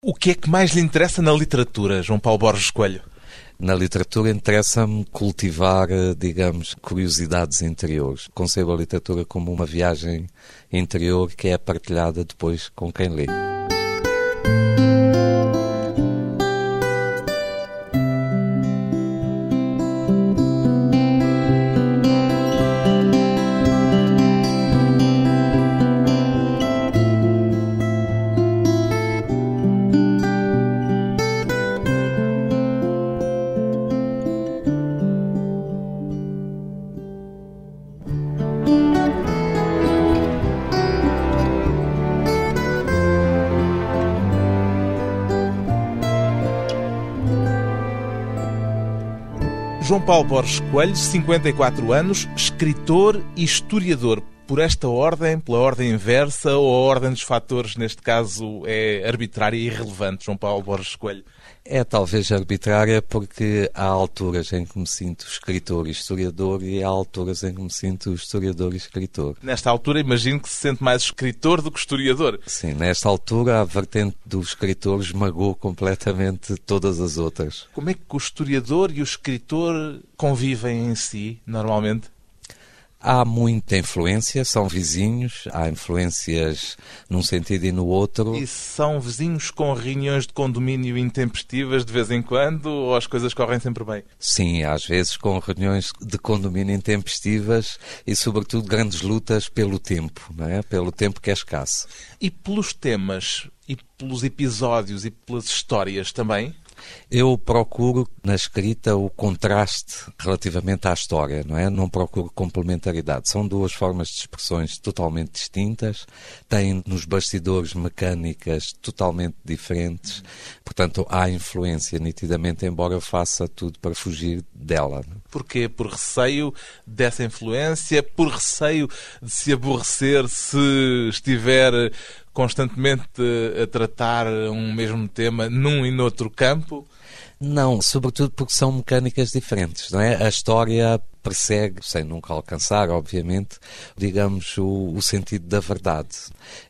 O que é que mais lhe interessa na literatura, João Paulo Borges Coelho? Na literatura interessa-me cultivar, eh, digamos, curiosidades interiores. Concebo a literatura como uma viagem interior que é partilhada depois com quem lê. Paulo Borges Coelho, 54 anos, escritor e historiador. Por esta ordem, pela ordem inversa ou a ordem dos fatores, neste caso, é arbitrária e irrelevante, João Paulo Borges Coelho? É talvez arbitrária porque há alturas em que me sinto escritor e historiador e há alturas em que me sinto historiador e escritor. Nesta altura, imagino que se sente mais escritor do que historiador. Sim, nesta altura a vertente do escritor esmagou completamente todas as outras. Como é que o historiador e o escritor convivem em si, normalmente? Há muita influência, são vizinhos, há influências num sentido e no outro. E são vizinhos com reuniões de condomínio intempestivas de vez em quando ou as coisas correm sempre bem? Sim, às vezes com reuniões de condomínio intempestivas e, sobretudo, grandes lutas pelo tempo, não é? pelo tempo que é escasso. E pelos temas, e pelos episódios e pelas histórias também? Eu procuro na escrita o contraste relativamente à história, não é? Não procuro complementaridade. São duas formas de expressões totalmente distintas, têm nos bastidores mecânicas totalmente diferentes, portanto há influência nitidamente, embora eu faça tudo para fugir dela. Não? Porquê? Por receio dessa influência, por receio de se aborrecer se estiver constantemente a tratar um mesmo tema num e noutro campo? Não, sobretudo porque são mecânicas diferentes, não é? A história persegue, sem nunca alcançar, obviamente, digamos, o, o, sentido da verdade,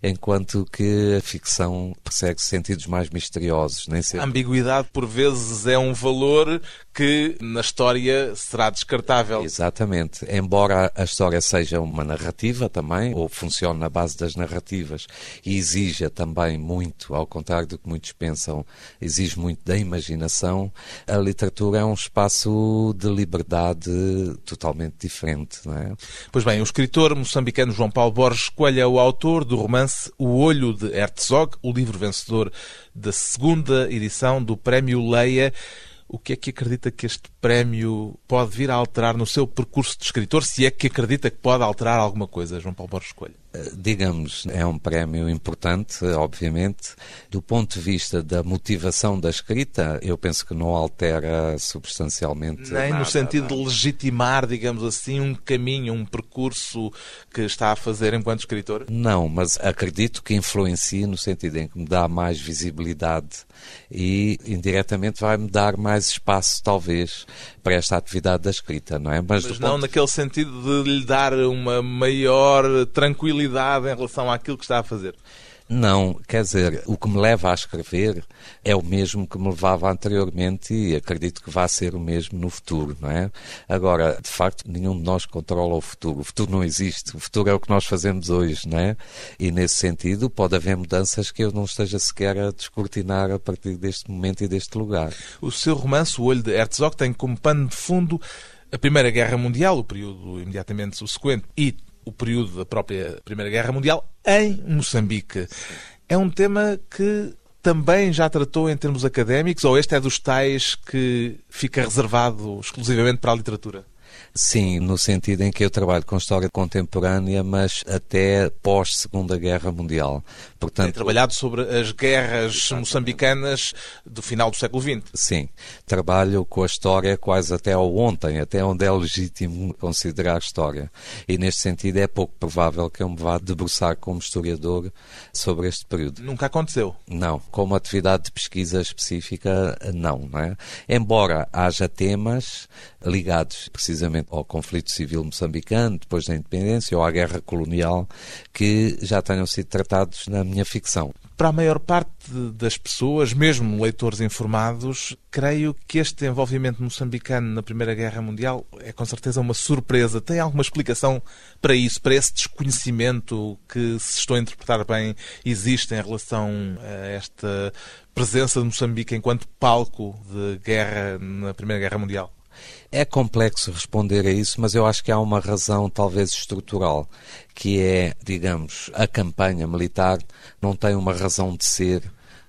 enquanto que a ficção persegue sentidos mais misteriosos. Nem sempre. A ambiguidade, por vezes, é um valor que na história será descartável. Exatamente. Embora a história seja uma narrativa também, ou funcione na base das narrativas, e exija também muito, ao contrário do que muitos pensam, exige muito da imaginação, a literatura é um espaço de liberdade totalmente diferente, não é? Pois bem, o escritor moçambicano João Paulo Borges Coelho é o autor do romance O Olho de Herzog, o livro vencedor da segunda edição do Prémio Leia. O que é que acredita que este prémio pode vir a alterar no seu percurso de escritor, se é que acredita que pode alterar alguma coisa, João Paulo Borges Coelho? Eh, digamos, é um prémio importante, obviamente. Do ponto de vista da motivação da escrita, eu penso que não altera substancialmente. Nem nada, no sentido de legitimar, digamos assim, um caminho, um percurso que está a fazer enquanto escritor? Não, mas acredito que influencia no sentido em que me dá mais visibilidade e indiretamente vai-me dar mais espaço, talvez, para esta atividade da escrita, não é? Mas, mas não ponto... naquele sentido de lhe dar uma maior tranquilidade em relação àquilo que está a fazer. Não, quer dizer, o que me leva a escrever é o mesmo que me levava anteriormente e acredito que vai ser o mesmo no futuro, não é? Agora, de facto, nenhum de nós controla o futuro. O futuro não existe. O futuro é o que nós fazemos hoje, não é? E nesse sentido, pode haver mudanças que eu não esteja sequer a descortinar a partir deste momento e deste lugar. O seu romance, O Olho de Herzog, tem como pano de fundo a Primeira Guerra Mundial, o período imediatamente subsequente, e o período da própria Primeira Guerra Mundial em Moçambique. É um tema que também já tratou em termos académicos ou este é dos tais que fica reservado exclusivamente para a literatura? Sim, no sentido em que eu trabalho com história contemporânea, mas até pós-Segunda Guerra Mundial. Portanto, Tem trabalhado sobre as guerras Exatamente. moçambicanas do final do século XX. Sim, trabalho com a história quase até ao ontem, até onde é legítimo considerar história. E neste sentido é pouco provável que eu me vá debruçar como historiador sobre este período. Nunca aconteceu? Não, como atividade de pesquisa específica, não, não é? Embora haja temas ligados precisamente ao conflito civil moçambicano, depois da independência, ou à guerra colonial, que já tenham sido tratados na minha ficção. Para a maior parte das pessoas, mesmo leitores informados, creio que este envolvimento moçambicano na Primeira Guerra Mundial é com certeza uma surpresa. Tem alguma explicação para isso, para esse desconhecimento que, se estou a interpretar bem, existe em relação a esta presença de Moçambique enquanto palco de guerra na Primeira Guerra Mundial? É complexo responder a isso, mas eu acho que há uma razão talvez estrutural, que é, digamos, a campanha militar não tem uma razão de ser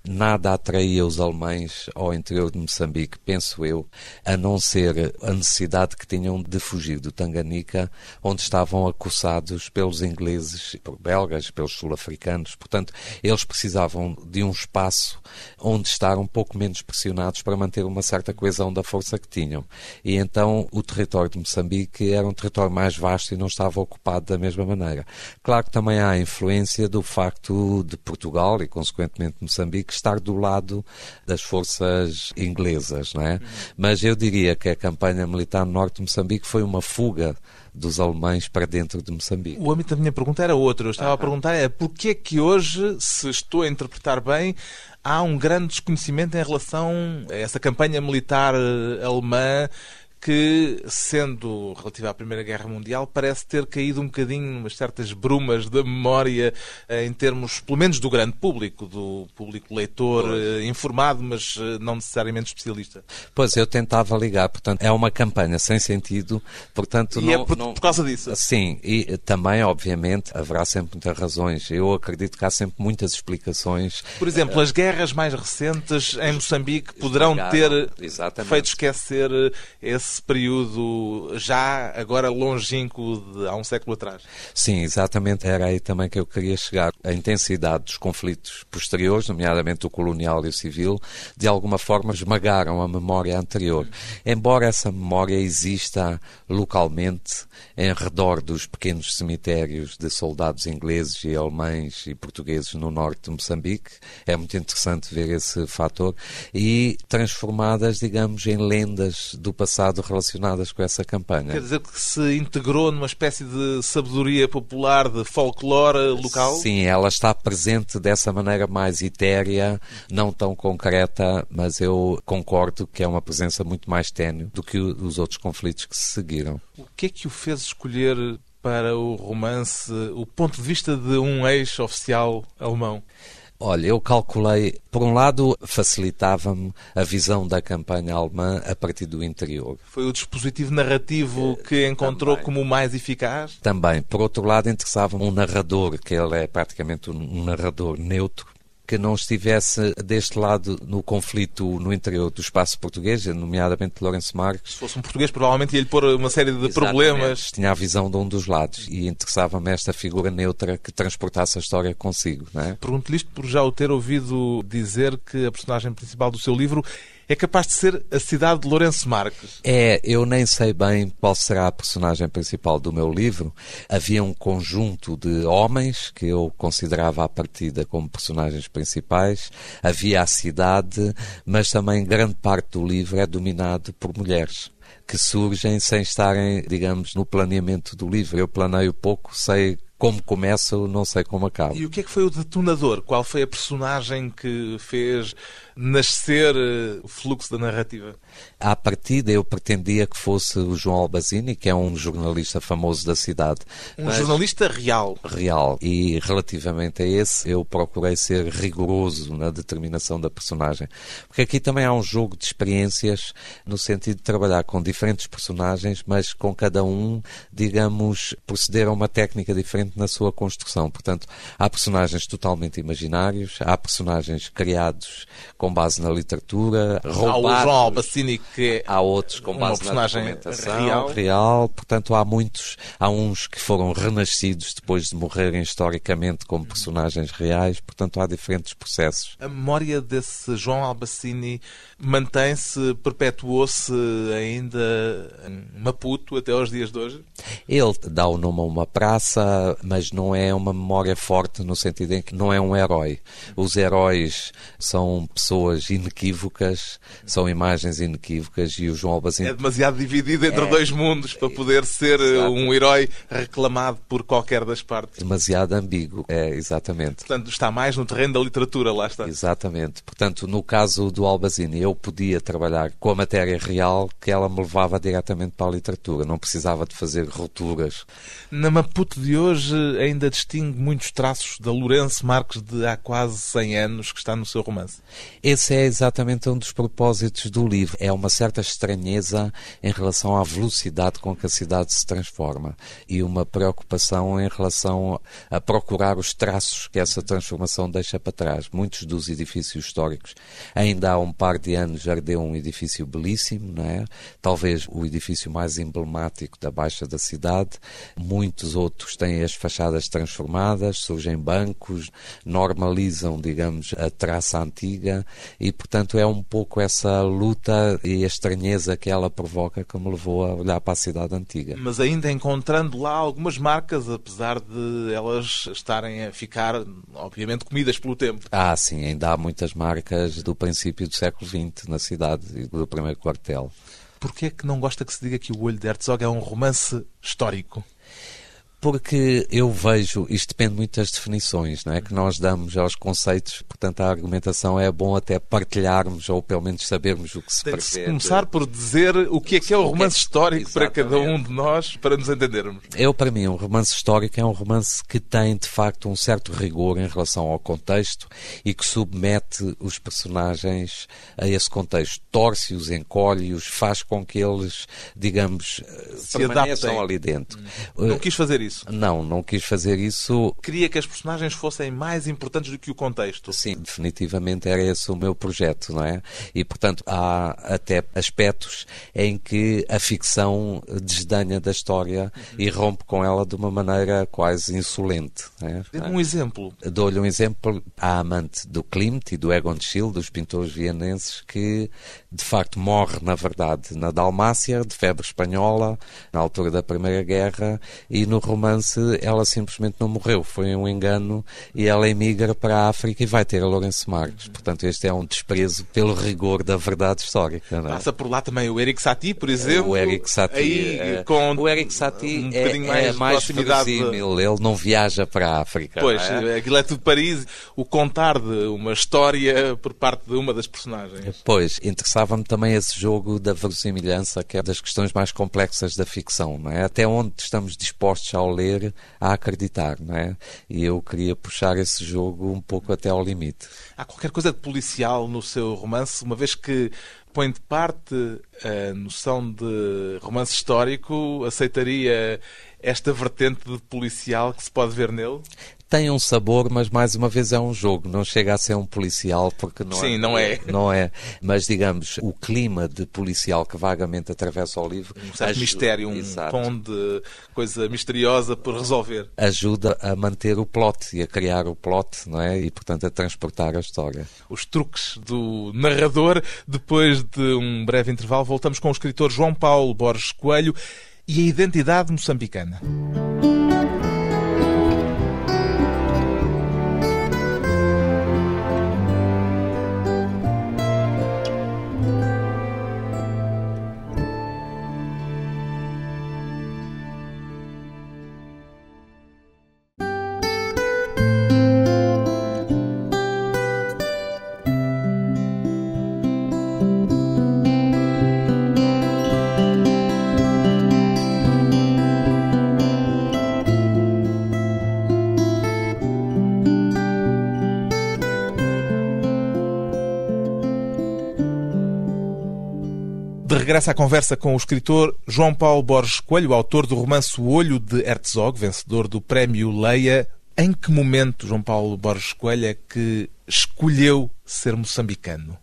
nada atraía os alemães ao interior de Moçambique, penso eu, a não ser a necessidade que tinham de fugir do Tanganica, onde estavam acossados pelos ingleses, pelos belgas, pelos sul-africanos. Portanto, eles precisavam de um espaço onde estar um pouco menos pressionados para manter uma certa coesão da força que tinham. E então o território de Moçambique era um território mais vasto e não estava ocupado da mesma maneira. Claro que também há a influência do facto de Portugal e, consequentemente, Moçambique estar do lado das forças inglesas, não é? Mas eu diria que a campanha militar no norte de Moçambique foi uma fuga dos alemães para dentro de Moçambique. O âmbito da minha pergunta era outro. Eu estava ah, a perguntar é porquê que hoje, se estou a interpretar bem, há um grande desconhecimento em relação a essa campanha militar eh, alemã que, sendo relativa à Primeira Guerra Mundial, parece ter caído um bocadinho umas certas brumas da memória eh, em termos, pelo menos, do grande público, do público leitor pois. Eh, informado, mas eh, não necessariamente especialista. Pois, eu tentava ligar, portanto, é uma campanha sem sentido, portanto... E não, é por, não... por, causa disso? Sim, e também, obviamente, haverá sempre muitas razões. Eu acredito que há sempre muitas explicações. Por exemplo, as guerras mais recentes em Moçambique poderão ter Exatamente. feito esquecer esse esse período já agora longínquo de há um século atrás. Sim, exatamente. Era aí também que eu queria chegar. A intensidade dos conflitos posteriores, nomeadamente o colonial e o civil, de alguma forma esmagaram a memória anterior. Embora essa memória exista localmente, em redor dos pequenos cemitérios de soldados ingleses e alemães e portugueses no norte de Moçambique, é muito interessante ver esse fator, e transformadas, digamos, em lendas do passado relacionadas com essa campanha. Quer dizer que se integrou numa espécie de sabedoria popular, de folclore local? Sim, ela está presente dessa maneira mais etérea, não tão concreta, mas eu concordo que é uma presença muito mais ténue do que os outros conflitos que se seguiram. O que é que o fez escolher para o romance o ponto de vista de um ex-oficial alemão? Olha, eu calculei, por um lado, facilitava-me a visão da campanha alemã a partir do interior. Foi o dispositivo narrativo eh, que encontrou Também. como o mais eficaz? Também. Por outro lado, interessava-me um narrador, que ele é praticamente um narrador neutro, que não estivesse deste lado no conflito no interior do espaço português, nomeadamente Lourenço Marques. Se fosse um português, provavelmente ia-lhe pôr uma série de Exatamente. problemas. Tinha a visão de um dos lados e interessava-me esta figura neutra que transportasse a história consigo. É? Pergunto-lhe isto por já o ter ouvido dizer que a personagem principal do seu livro é capaz de ser a cidade de Lourenço Marques. É, eu nem sei bem qual será a personagem principal do meu livro. Havia um conjunto de homens que eu considerava à partida como personagens principais. Havia a cidade, mas também grande parte do livro é dominado por mulheres que surgem sem estarem, digamos, no planeamento do livro. Eu planeio pouco, sei como começa, não sei como acaba. E o que é que foi o detonador? Qual foi a personagem que fez nascer eh, o fluxo da narrativa? À partida, eu pretendia que fosse o João Albazini, que é um jornalista famoso da cidade. Um Mas... jornalista real. Real. E relativamente a esse, eu procurei ser rigoroso na determinação da personagem. Porque aqui também há um jogo de experiências, no sentido de trabalhar com diferentes personagens, mas com cada um, digamos, proceder a uma técnica diferente na sua construção. Portanto, há personagens totalmente imaginários, há personagens criados com com base na literatura. Há o João Albacini que há outros com base na documentação real. real. Portanto, há muitos, há uns que foram renascidos depois de morrerem historicamente como personagens reais. Portanto, há diferentes processos. A memória desse João Albacini mantém-se, perpetuou-se ainda em Maputo até aos dias de hoje? Ele dá o nome a uma praça, mas não é uma memória forte no sentido em que não é um herói. Os heróis são pessoas inequívocas, são imagens inequívocas e o João Albazino... É demasiado dividido entre é, dois mundos para poder ser exato. um herói reclamado por qualquer das partes. Demasiado ambíguo, é, exatamente. Portanto, está mais no terreno da literatura, lá está. Exatamente. Portanto, no caso do Albazini, eu podia trabalhar com a matéria real que ela me levava diretamente para a literatura, não precisava de fazer rupturas. Na Maputo de hoje ainda distingue muitos traços da Lourenço Marques de há quase 100 anos que está no seu romance. Esse é exatamente um dos propósitos do livro. É uma certa estranheza em relação à velocidade com que a cidade se transforma e uma preocupação em relação a procurar os traços que essa transformação deixa para trás. Muitos dos edifícios históricos, ainda há um par de anos, ardeu um edifício belíssimo, não é? Talvez o edifício mais emblemático da Baixa da cidade. Muitos outros têm as fachadas transformadas, surgem bancos, normalizam, digamos, a traça antiga e, portanto, é um pouco essa luta e a estranheza que ela provoca que me levou a olhar para a cidade antiga. Mas ainda encontrando lá algumas marcas, apesar de elas estarem a ficar, obviamente, comidas pelo tempo. Ah, sim, ainda há muitas marcas do princípio do século XX na cidade e do primeiro quartel. Porquê é que não gosta que se diga que O Olho de Herzog é um romance histórico? Porque eu vejo, isto depende muito das definições, não é? Que nós damos aos conceitos, portanto a argumentação é bom até partilharmos ou pelo menos sabermos o que se Tem pretende. se começar por dizer o que é que é o romance é histórico para cada um de nós, para nos entendermos. Eu, para mim, um romance histórico é um romance que tem, de facto, um certo rigor em relação ao contexto e que submete os personagens a esse contexto. Torce-os, encolhe-os, faz com que eles, digamos, se adaptem. ali dentro. Não quis fazer isso isso. Não, não quis fazer isso. Queria que as personagens fossem mais importantes do que o contexto. Sim, definitivamente era esse o meu projeto, não é? E, portanto, há até aspectos em que a ficção desdenha da história uhum. e rompe com ela de uma maneira quase insolente. É? Dê-me um exemplo. Dou-lhe um exemplo. A amante do Klimt e do Egon Schiele, dos pintores vienenses, que de facto morre, na verdade, na Dalmácia, de febre espanhola, na altura da Primeira Guerra, e no romance ela simplesmente não morreu, foi um engano e ela emigra para a África e vai ter a Lourenço Marques. Portanto, este é um desprezo pelo rigor da verdade histórica. É? Passa por lá também o Eric Satie, por exemplo. O Eric Satie, aí, é, com o Eric Satie um é, mais, é mais verossímil, ele não viaja para a África. Pois, é? aquilo é tudo Paris, o contar de uma história por parte de uma das personagens. Pois, interessava-me também esse jogo da verossimilhança, que é das questões mais complexas da ficção, não é? Até onde estamos dispostos ao ler a acreditar, não é? E eu queria puxar esse jogo um pouco até ao limite. Há qualquer coisa de policial no seu romance, uma vez que põe de parte a noção de romance histórico, aceitaria esta vertente de policial que se pode ver nele? Tem um sabor, mas mais uma vez é um jogo. Não chega a ser um policial porque não Sim, é. não é. Não é. Mas digamos, o clima de policial que vagamente atravessa o livro. Um certo ajuda, mistério, um exato, tom de coisa misteriosa por resolver. Ajuda a manter o plot e a criar o plot, não é? E portanto a transportar a história. Os truques do narrador. Depois de um breve intervalo, voltamos com o escritor João Paulo Borges Coelho e a identidade moçambicana. Regressa à conversa com o escritor João Paulo Borges Coelho, autor do romance O Olho de Herzog, vencedor do prémio Leia. Em que momento, João Paulo Borges Coelho, é que escolheu ser moçambicano?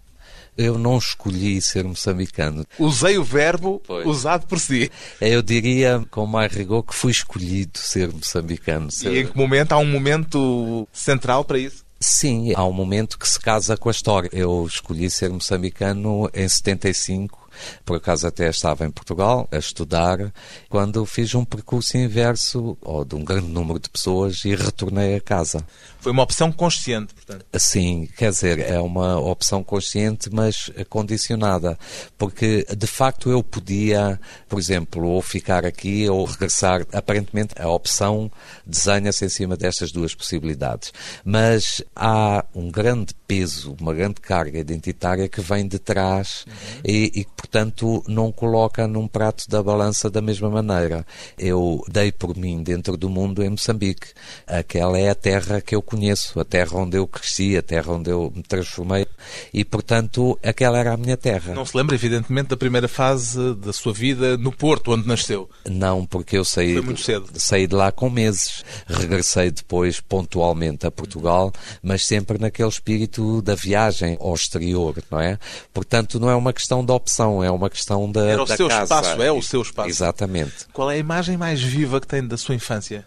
Eu não escolhi ser moçambicano. Usei o verbo pois. usado por si. Eu diria, com mais rigor, que fui escolhido ser moçambicano. Ser... E em que momento? Há um momento central para isso? Sim, há um momento que se casa com a história. Eu escolhi ser moçambicano em 75 Por acaso até estava em Portugal a estudar, quando fiz um percurso inverso ou de um grande número de pessoas e retornei a casa. Foi uma opção consciente, portanto. Sim, quer dizer, é uma opção consciente, mas condicionada, porque de facto eu podia, por exemplo, ou ficar aqui ou regressar. Aparentemente a opção desenha-se em cima destas duas possibilidades, mas há um grande peso, uma grande carga identitária que vem de trás uhum. e, e, portanto, não coloca num prato da balança da mesma maneira. Eu dei por mim dentro do mundo em Moçambique. Aquela é a terra que eu conheço a terra onde eu cresci, a terra onde eu me transformei e, portanto, aquela era a minha terra. Não se lembra, evidentemente, da primeira fase da sua vida no Porto, onde nasceu? Não, porque eu saí, Foi muito cedo. saí de lá com meses. Regressei depois pontualmente a Portugal, mas sempre naquele espírito da viagem ao exterior, não é? Portanto, não é uma questão de opção, é uma questão da, Era o da seu casa. espaço, é o seu espaço. Exatamente. Qual é a imagem mais viva que tem da sua infância?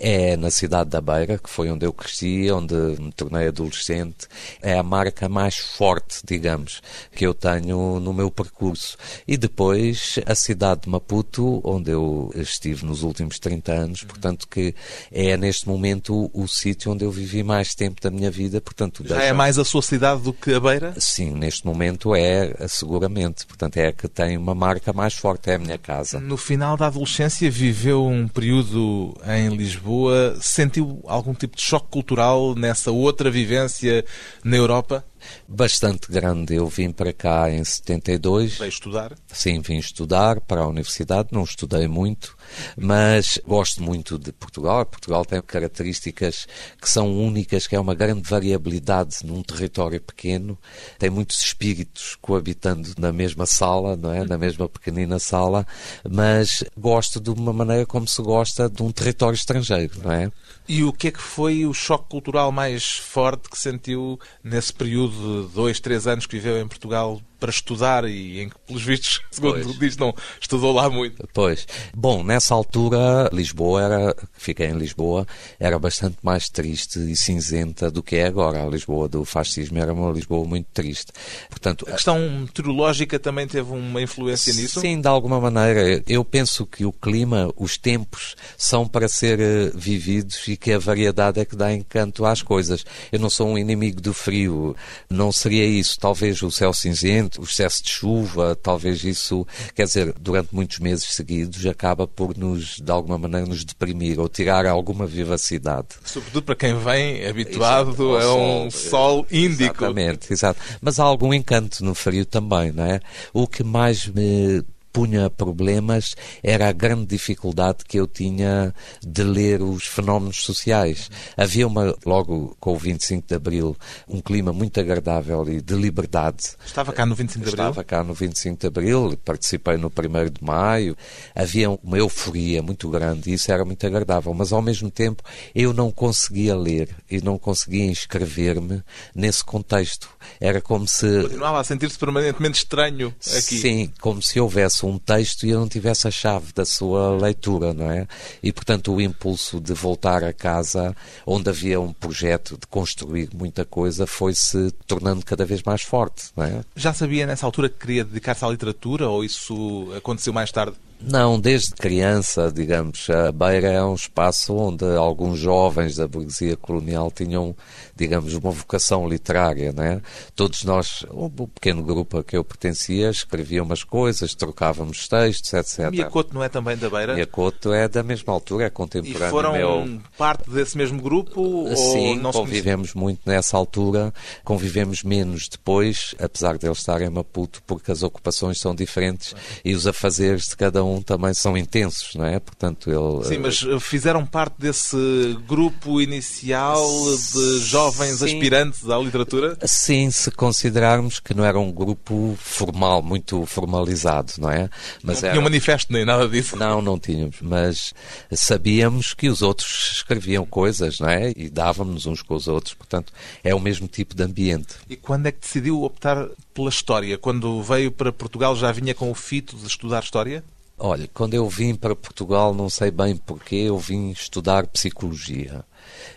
É na cidade da Beira, que foi onde eu cresci, onde me tornei adolescente. É a marca mais forte, digamos, que eu tenho no meu percurso. E depois a cidade de Maputo, onde eu estive nos últimos 30 anos, portanto que é neste momento o, sítio onde eu vivi mais tempo da minha vida, portanto... Já é mais a sua cidade do que a Beira? Sim, neste momento é, seguramente. Portanto é a que tem uma marca mais forte, é a minha casa. No final da adolescência viveu um período em Lisboa Lisboa, sentiu algum tipo de choque cultural nessa outra vivência na Europa? bastante grande. Eu vim para cá em 72. Veio estudar? Sim, vim estudar para a universidade. Não estudei muito, mas gosto muito de Portugal. Portugal tem características que são únicas, que é uma grande variabilidade num território pequeno. Tem muitos espíritos coabitando na mesma sala, não é? Na mesma pequenina sala, mas gosto de uma maneira como se gosta de um território estrangeiro, não é? E o que é que foi o choque cultural mais forte que sentiu nesse período de dois, três anos que viveu em Portugal para estudar e em que, pelos vistos, segundo pois. diz, não estudou lá muito. Pois. Bom, nessa altura, Lisboa era, fiquei em Lisboa, era bastante mais triste e cinzenta do que é agora. A Lisboa do fascismo era uma Lisboa muito triste. Portanto, a questão meteorológica também teve uma influência nisso? Sim, de alguma maneira. Eu penso que o clima, os tempos, são para ser eh, vividos e que a variedade é que dá encanto às coisas. Eu não sou um inimigo do frio, não seria isso. Talvez o céu cinzento, o excesso de chuva, talvez isso, quer dizer, durante muitos meses seguidos, acaba por nos, de alguma maneira, nos deprimir ou tirar alguma vivacidade. Sobretudo para quem vem habituado Exato, a um sol, sol índico. Exatamente, exato. Mas há algum encanto no frio também, não é? O que mais me punha problemas era a grande dificuldade que eu tinha de ler os fenómenos sociais. Havia uma, logo com o 25 de Abril, um clima muito agradável e de liberdade. Estava cá no 25 de Abril? Estava cá no 25 de Abril, participei no 1 de Maio. Havia uma euforia muito grande e isso era muito agradável, mas ao mesmo tempo eu não conseguia ler e não conseguia inscrever-me nesse contexto. Era como se... Continuava a sentir-se permanentemente estranho aqui. Sim, como se houvesse um texto e eu não tivesse a chave da sua leitura, não é? E, portanto, o impulso de voltar a casa, onde havia um projeto de construir muita coisa, foi-se tornando cada vez mais forte, não é? Já sabia nessa altura que queria dedicar-se à literatura ou isso aconteceu mais tarde? Não, desde criança, digamos, a Beira é um espaço onde alguns jovens da burguesia colonial tinham, digamos, uma vocação literária, né? Todos nós, o pequeno grupo a que eu pertencia, escrevia umas coisas, trocávamos textos, etc. Miyakoto não é também da Beira? Miyakoto é da mesma altura, é contemporâneo. E foram meu... parte desse mesmo grupo? Sim, ou não convivemos muito nessa altura, convivemos menos depois, apesar de eles estarem em Maputo, porque as ocupações são diferentes e os afazeres de cada um também são intensos, não é? Portanto, ele... Sim, mas eh, fizeram parte desse grupo inicial de jovens Sim. aspirantes à literatura? Sim, se considerarmos que não era um grupo formal, muito formalizado, não é? Mas não era... tinha um manifesto nem nada disso? Não, não tínhamos, mas sabíamos que os outros escreviam coisas, não é? E dávamos uns com os outros, portanto, é o mesmo tipo de ambiente. E quando é que decidiu optar pela história? Quando veio para Portugal já vinha com o fito de estudar história? Olha, quando eu vim para Portugal, não sei bem porquê, eu vim estudar psicologia.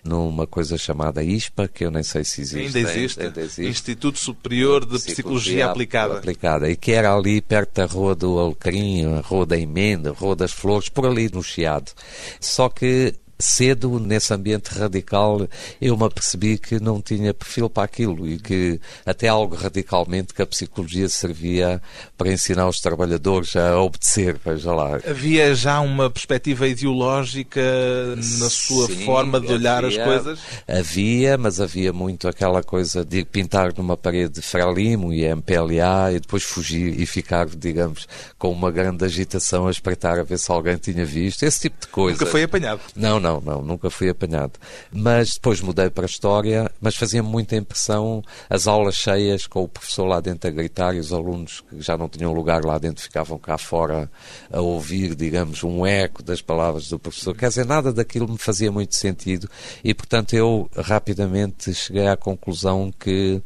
numa coisa chamada ISPA, que eu nem sei se existe. Ainda existe. Ainda existe. Instituto Superior de Psicologia, Psicologia Aplicada. Aplicada. E que era ali perto da Rua do Alecrim, a Rua da Emenda, Rua das Flores, por ali no Chiado. Só que cedo, nesse ambiente radical, eu me apercebi que não tinha perfil para aquilo e que até algo radicalmente que a psicologia servia para ensinar os trabalhadores a obedecer, veja lá. Havia já uma perspectiva ideológica na sua Sim, forma de olhar havia, as coisas? Havia, mas havia muito aquela coisa de pintar numa parede Frelimo e MPLA e depois fugir e ficar, digamos, com uma grande agitação a espreitar a ver se alguém tinha visto, esse tipo de coisa. Nunca foi apanhado? Não, não, não, nunca fui apanhado. Mas depois mudei para a História, mas fazia muita impressão as aulas cheias com o professor lá dentro a gritar e os alunos que já não tinham lugar lá dentro ficavam cá fora a ouvir, digamos, um eco das palavras do professor. Quer dizer, nada daquilo me fazia muito sentido e, portanto, eu rapidamente cheguei à conclusão que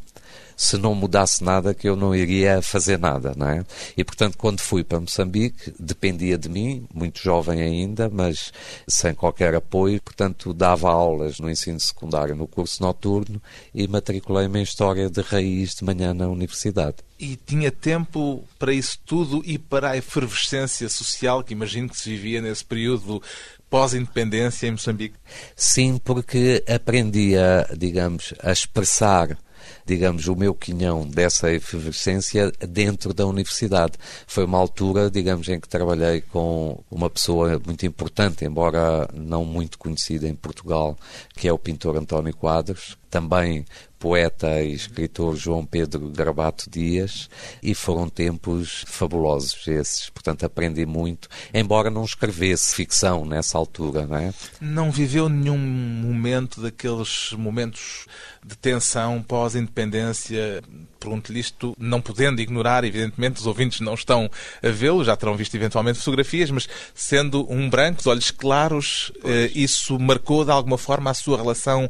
se não mudasse nada que eu não iria fazer nada, não é? E portanto, quando fui para Moçambique, dependia de mim, muito jovem ainda, mas sem qualquer apoio, portanto, dava aulas no ensino secundário, no curso noturno e matriculei-me em História de Raiz de manhã na universidade. E tinha tempo para isso tudo e para a efervescência social que imagino que se vivia nesse período pós-independência em Moçambique? Sim, porque aprendia, digamos, a expressar digamos, o meu quinhão dessa efervescência dentro da universidade. Foi uma altura, digamos, em que trabalhei com uma pessoa muito importante, embora não muito conhecida em Portugal, que é o pintor António Quadros, também poeta e escritor João Pedro Garbato Dias, e foram tempos fabulosos esses. Portanto, aprendi muito, embora não escrevesse ficção nessa altura, não é? Não viveu nenhum momento daqueles momentos de tensão pós-independência? Pergunto-lhe isto, não podendo ignorar, evidentemente, os ouvintes não estão a vê-lo, já terão visto eventualmente fotografias, mas sendo um branco, de olhos claros, eh, isso marcou de alguma forma a sua relação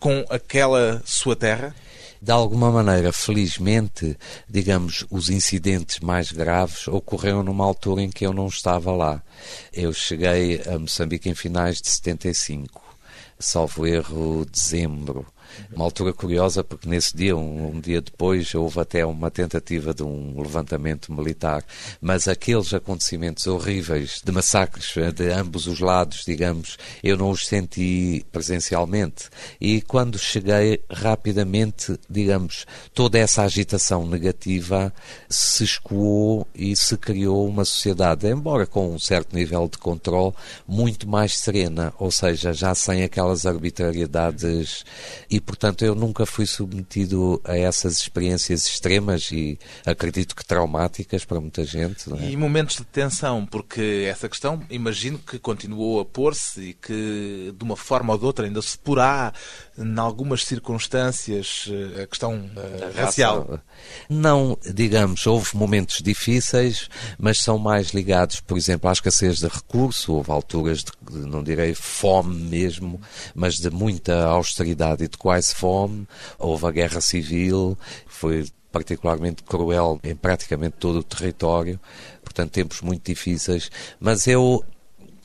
com aquela sua terra? De alguma maneira, felizmente, digamos, os incidentes mais graves ocorreram numa altura em que eu não estava lá. Eu cheguei a Moçambique em finais de 75, salvo erro, dezembro. Uma altura curiosa, porque nesse dia, um, um, dia depois, houve até uma tentativa de um levantamento militar. Mas aqueles acontecimentos horríveis, de massacres eh, de ambos os lados, digamos, eu não os senti presencialmente. E quando cheguei, rapidamente, digamos, toda essa agitação negativa se escoou e se criou uma sociedade, embora com um certo nível de controle, muito mais serena, ou seja, já sem aquelas arbitrariedades e e, portanto, eu nunca fui submetido a essas experiências extremas e acredito que traumáticas para muita gente. É? E momentos de tensão, porque essa questão, imagino que continuou a pôr-se e que, de uma forma ou de outra, ainda se porá, em algumas circunstâncias, a questão uh, racial. Não, digamos, houve momentos difíceis, mas são mais ligados, por exemplo, à escassez de recurso. Houve alturas de, não direi fome mesmo, mas de muita austeridade e de quase fome, houve a guerra civil, foi particularmente cruel em praticamente todo o território, portanto tempos muito difíceis, mas eu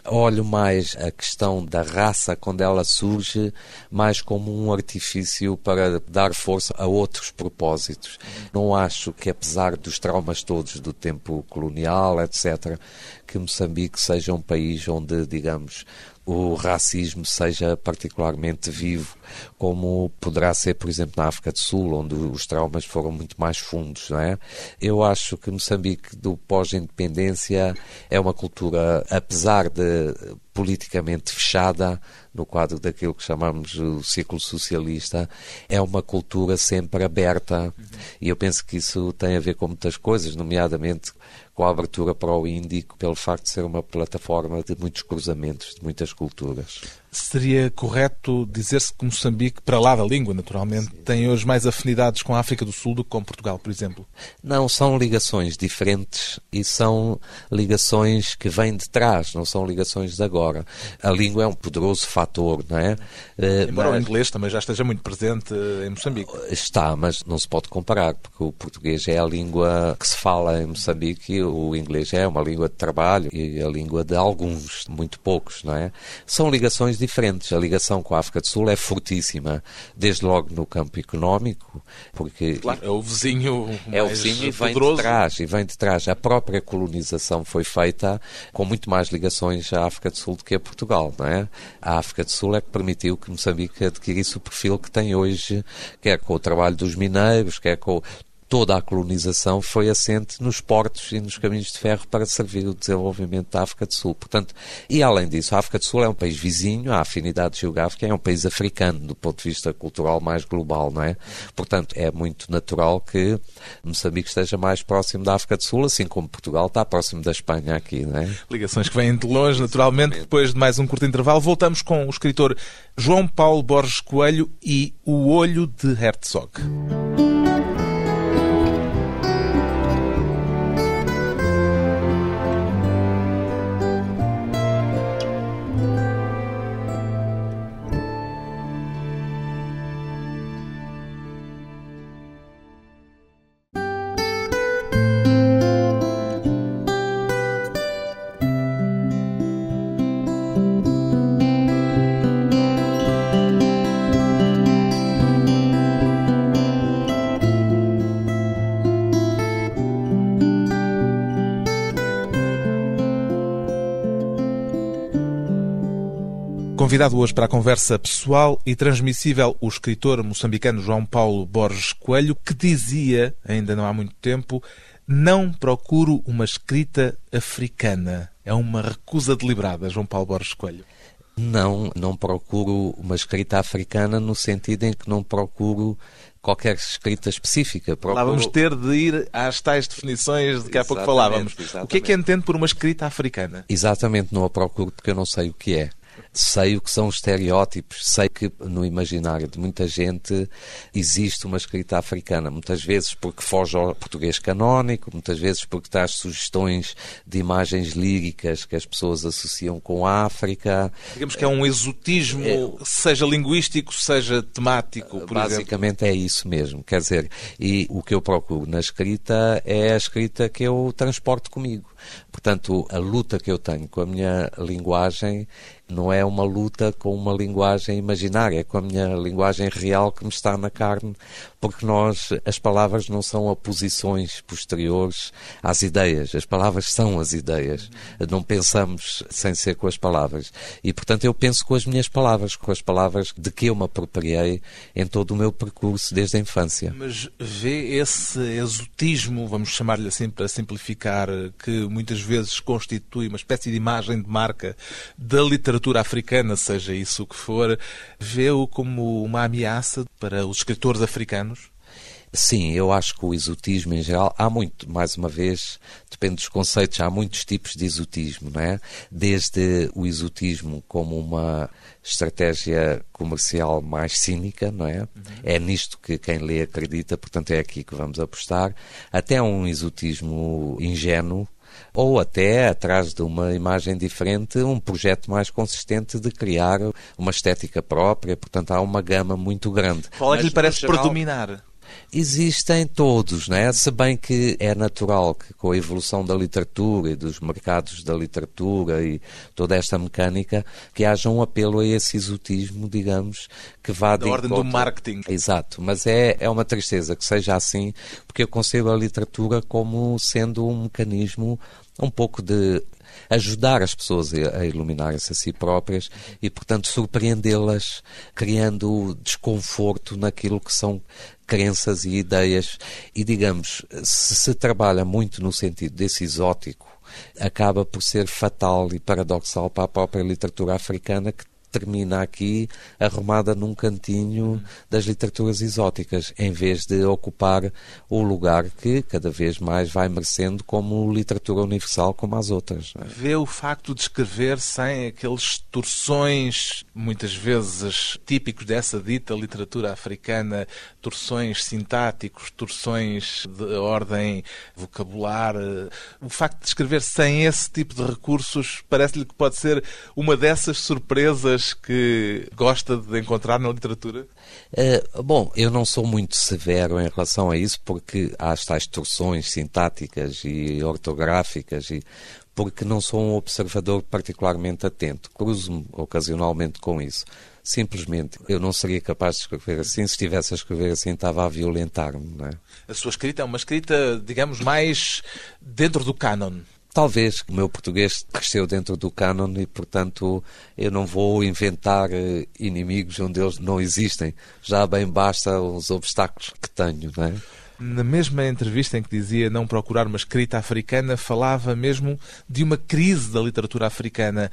olho mais a questão da raça quando ela surge mais como um artifício para dar força a outros propósitos. Não acho que apesar dos traumas todos do tempo colonial, etc, que Moçambique seja um país onde, digamos, o racismo seja particularmente vivo, como poderá ser, por exemplo, na África do Sul, onde os traumas foram muito mais fundos, não é? Eu acho que Moçambique, do pós-independência, é uma cultura, apesar de politicamente fechada, no quadro daquilo que chamamos o ciclo socialista, é uma cultura sempre aberta. Uhum. E eu penso que isso tem a ver com muitas coisas, nomeadamente com a abertura para o Índico, pelo facto de ser uma plataforma de muitos cruzamentos, de muitas culturas. Seria correto dizer-se que Moçambique, para lá da língua, naturalmente, Sim. tem hoje mais afinidades com a África do Sul do que com Portugal, por exemplo? Não, são ligações diferentes e são ligações que vêm de trás, não são ligações de agora. A língua é um poderoso fator não é? Embora mas... o inglês também já esteja muito presente em Moçambique. Está, mas não se pode comparar, porque o português é a língua que se fala em Moçambique, o inglês é uma língua de trabalho e a língua de alguns, muito poucos, não é? São ligações diferentes. A ligação com a África do Sul é fortíssima, desde logo no campo económico, porque... Claro, é o vizinho É o vizinho e vem de trás, e vem de trás. A própria colonização foi feita com muito mais ligações à África do Sul do que a Portugal, não é? A África do Sul é que permitiu que Moçambique adquirisse o perfil que tem hoje, quer com o trabalho dos mineiros, quer com toda a colonização foi assente nos portos e nos caminhos de ferro para servir o desenvolvimento da África do Sul. Portanto, e além disso, a África do Sul é um país vizinho, a afinidade geográfica é um país africano, do ponto de vista cultural mais global, não é? Portanto, é muito natural que Moçambique esteja mais próximo da África do Sul, assim como Portugal está próximo da Espanha aqui, não é? Ligações que vêm de longe, naturalmente. Depois de mais um curto intervalo, voltamos com o escritor João Paulo Borges Coelho e O Olho de Herzog. Convidado hoje para a conversa pessoal e transmissível o escritor moçambicano João Paulo Borges Coelho, que dizia, ainda não há muito tempo, não procuro uma escrita africana. É uma recusa deliberada, João Paulo Borges Coelho. Não, não procuro uma escrita africana no sentido em que não procuro qualquer escrita específica. Procuro... Lá vamos ter de ir às tais definições de que há pouco falávamos. Exatamente. O que é que entende por uma escrita africana? Exatamente, não a procuro porque eu não sei o que é sei o que são os estereótipos, sei que no imaginário de muita gente existe uma escrita africana, muitas vezes porque foge ao português canónico, muitas vezes porque traz sugestões de imagens líricas que as pessoas associam com a África. Digamos que é um exotismo, é, seja linguístico, seja temático, por Basicamente exemplo. é isso mesmo, quer dizer, e o que eu procuro na escrita é a escrita que eu transporto comigo. Portanto, a luta que eu tenho com a minha linguagem não é uma luta com uma linguagem imaginária, é com a minha linguagem real que me está na carne, porque nós, as palavras não são oposições posteriores às ideias, as palavras são as ideias. Não pensamos sem ser com as palavras. E, portanto, eu penso com as minhas palavras, com as palavras de que eu me apropriei em todo o meu percurso desde a infância. Mas vê esse exotismo, vamos chamar-lhe assim para simplificar, que muitas vezes constitui uma espécie de imagem de marca da literatura africana, seja isso o que for, vê-o como uma ameaça para os escritores africanos? Sim, eu acho que o exotismo em geral, há muito, mais uma vez, depende dos conceitos, há muitos tipos de exotismo, não é? Desde o exotismo como uma estratégia comercial mais cínica, não é? Uhum. É nisto que quem lê acredita, portanto é aqui que vamos apostar, até um exotismo ingênuo, ou até, atrás de uma imagem diferente, um projeto mais consistente de criar uma estética própria. Portanto, há uma gama muito grande. Qual é que lhe parece geral, predominar? Existem todos, né? se bem que é natural que com a evolução da literatura e dos mercados da literatura e toda esta mecânica, que haja um apelo a esse exotismo, digamos, que vá da de ordem encontro. do marketing. Exato, mas é, é uma tristeza que seja assim, porque eu concebo a literatura como sendo um mecanismo um pouco de ajudar as pessoas a iluminarem-se a si próprias e, portanto, surpreendê-las, criando desconforto naquilo que são crenças e ideias. E, digamos, se se trabalha muito no sentido desse exótico, acaba por ser fatal e paradoxal para a própria literatura africana que termina aqui arrumada num cantinho das literaturas exóticas, em vez de ocupar o lugar que cada vez mais vai merecendo como literatura universal como as outras. É? Vê o facto de escrever sem aqueles torções, muitas vezes típicos dessa dita literatura africana, torções sintáticos, torções de ordem vocabular. O facto de escrever sem esse tipo de recursos parece-lhe que pode ser uma dessas surpresas coisas que gosta de encontrar na literatura? Uh, bom, eu não sou muito severo em relação a isso, porque há as tais torções sintáticas e ortográficas, e porque não sou um observador particularmente atento. Cruzo-me ocasionalmente com isso. Simplesmente, eu não seria capaz de escrever assim. Se estivesse a escrever assim, estava a violentar-me. É? A sua escrita é uma escrita, digamos, mais dentro do canon. Talvez o meu português cresceu dentro do canon e, portanto, eu não vou inventar eh, inimigos onde eles não existem. Já bem basta os obstáculos que tenho, não é? Na mesma entrevista em que dizia não procurar uma escrita africana, falava mesmo de uma crise da literatura africana.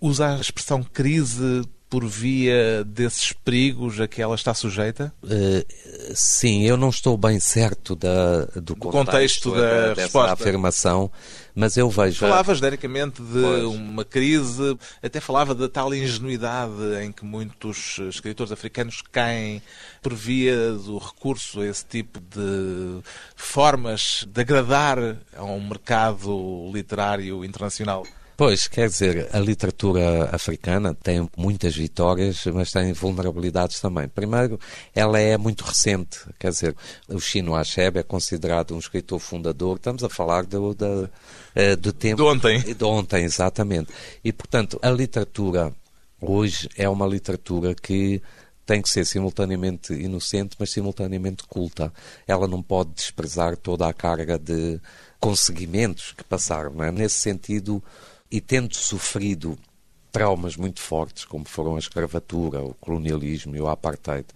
Usa a expressão crise por via desses perigos a que ela está sujeita? Uh, sim, eu não estou bem certo da, do, do contexto, contexto da, dessa resposta. afirmação, mas eu vejo. Falava genericamente de pois. uma crise, até falava da tal ingenuidade em que muitos escritores africanos caem por via do recurso a esse tipo de formas de agradar a um mercado literário internacional. Pois, quer dizer, a literatura africana tem muitas vitórias, mas tem vulnerabilidades também. Primeiro, ela é muito recente, quer dizer, o Chino Achebe é considerado um escritor fundador, estamos a falar do, do, eh, do tempo... De ontem. De ontem, exatamente. E, portanto, a literatura hoje é uma literatura que tem que ser simultaneamente inocente, mas simultaneamente culta. Ela não pode desprezar toda a carga de conseguimentos que passaram. É? Nesse sentido, e tendo sofrido traumas muito fortes, como foram a escravatura, o colonialismo e o apartheid,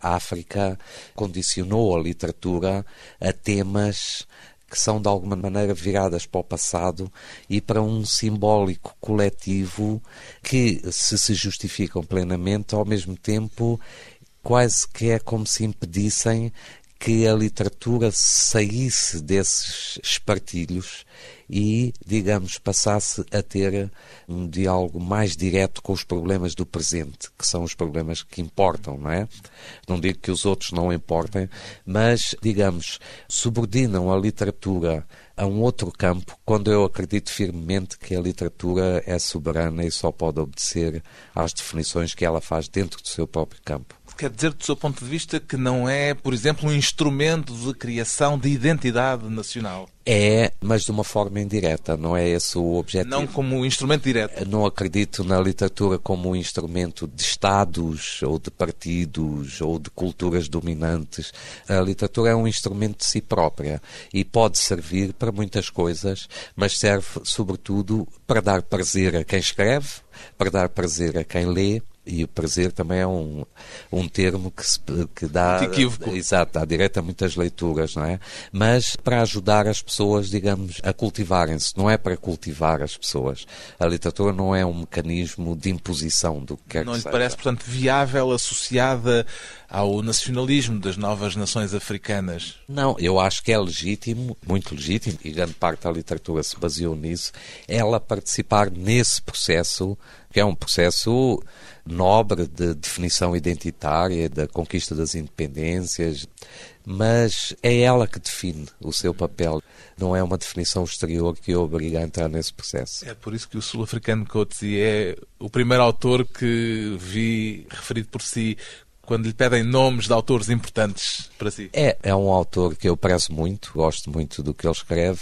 a África condicionou a literatura a temas que são de alguma maneira viradas para o passado e para um simbólico coletivo que, se se justificam plenamente, ao mesmo tempo quase que é como se impedissem que a literatura saísse desses espartilhos e, digamos, passasse a ter um diálogo mais direto com os problemas do presente, que são os problemas que importam, não é? Não digo que os outros não importem, mas, digamos, subordinam a literatura a um outro campo, quando eu acredito firmemente que a literatura é soberana e só pode obedecer às definições que ela faz dentro do seu próprio campo quer dizer, do seu ponto de vista, que não é, por exemplo, um instrumento de criação de identidade nacional? É, mas de uma forma indireta, não é esse o objetivo. Não como um instrumento direto. Não acredito na literatura como um instrumento de Estados, ou de partidos, ou de culturas dominantes. A literatura é um instrumento de si própria e pode servir para muitas coisas, mas serve, sobretudo, para dar prazer a quem escreve, para dar prazer a quem lê e o prazer também é um, um termo que, se, que dá, exato, dá direito a muitas leituras, não é? Mas para ajudar as pessoas, digamos, a cultivarem-se, não é para cultivar as pessoas. A literatura não é um mecanismo de imposição do que quer não que lhe parece, portanto, viável, associada ao nacionalismo das novas nações africanas? Não, eu acho que é legítimo, muito legítimo, e grande parte da literatura se baseou nisso, ela participar nesse processo, que é um processo nobre de definição identitária, da conquista das independências, mas é ela que define o seu papel. Não é uma definição exterior que o obriga a entrar nesse processo. É por isso que o sul-africano Coetzee é o primeiro autor que vi referido por si quando lhe pedem nomes de autores importantes para si? É, é um autor que eu prezo muito, gosto muito do que ele escreve,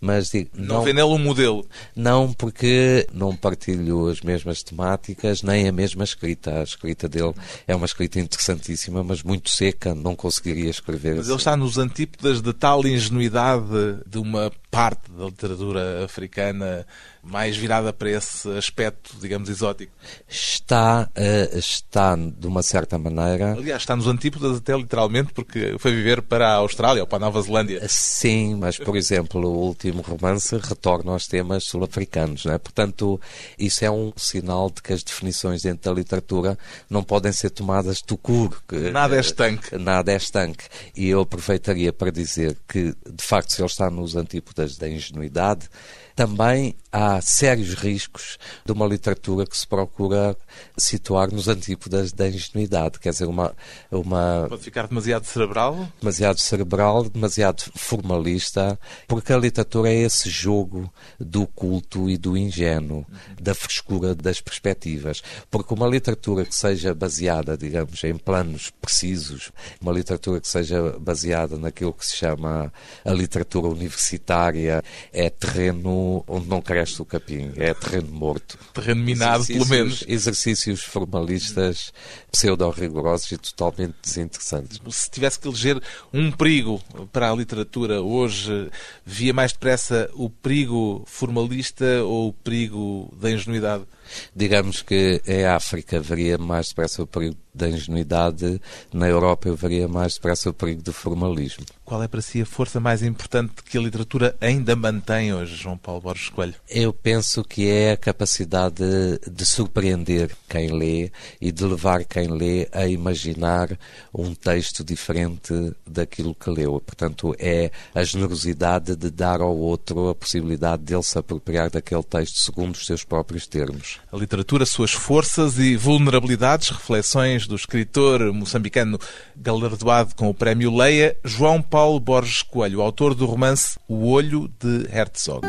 mas digo, não, não vê nele um modelo? Não, porque não partilho as mesmas temáticas, nem a mesma escrita. A escrita dele é uma escrita interessantíssima, mas muito seca, não conseguiria escrever Mas assim. ele está nos antípodas de tal ingenuidade de uma parte da literatura africana mais virada para esse aspecto, digamos, exótico? Está, uh, está de uma certa maneira. Aliás, está nos antípodas até literalmente, porque foi viver para a Austrália ou para a Nova Zelândia. Sim, mas, por exemplo, o último romance retorna aos temas sul-africanos, é? Portanto, isso é um sinal de que as definições dentro da literatura não podem ser tomadas do cur. Nada é estanque. Nada é estanque. E eu aproveitaria para dizer que, de facto, se ele está nos antípodas da ingenuidade, também há sérios riscos de uma literatura que se procura situar nos antípodas da ingenuidade, quer dizer, uma, uma... Pode ficar demasiado cerebral? Demasiado cerebral, demasiado formalista, porque a literatura é esse jogo do culto e do ingênuo, da frescura das perspectivas. Porque uma literatura que seja baseada, digamos, em planos precisos, uma literatura que seja baseada naquilo que se chama a literatura universitária, é terreno onde não cresce o capim, é terreno morto. Terreno minado, pelo menos. Exercícios formalistas pseudo-rigorosos e totalmente desinteressantes. Se tivesse que eleger um perigo para a literatura hoje, via mais depressa o perigo formalista ou o perigo da ingenuidade? Digamos que em África haveria mais depressa o perigo da ingenuidade, na Europa eu veria mais depressa o perigo do formalismo. Qual é para si a força mais importante que a literatura ainda mantém hoje, João Paulo Borges Coelho? Eu penso que é a capacidade de surpreender quem lê e de levar quem lê a imaginar um texto diferente daquilo que leu. Portanto, é a generosidade de dar ao outro a possibilidade dele se apropriar daquele texto segundo os seus próprios termos. A literatura, suas forças e vulnerabilidades, reflexões do escritor moçambicano galardoado com o prémio Leia, João Paulo Borges Coelho, autor do romance O Olho de Herzog.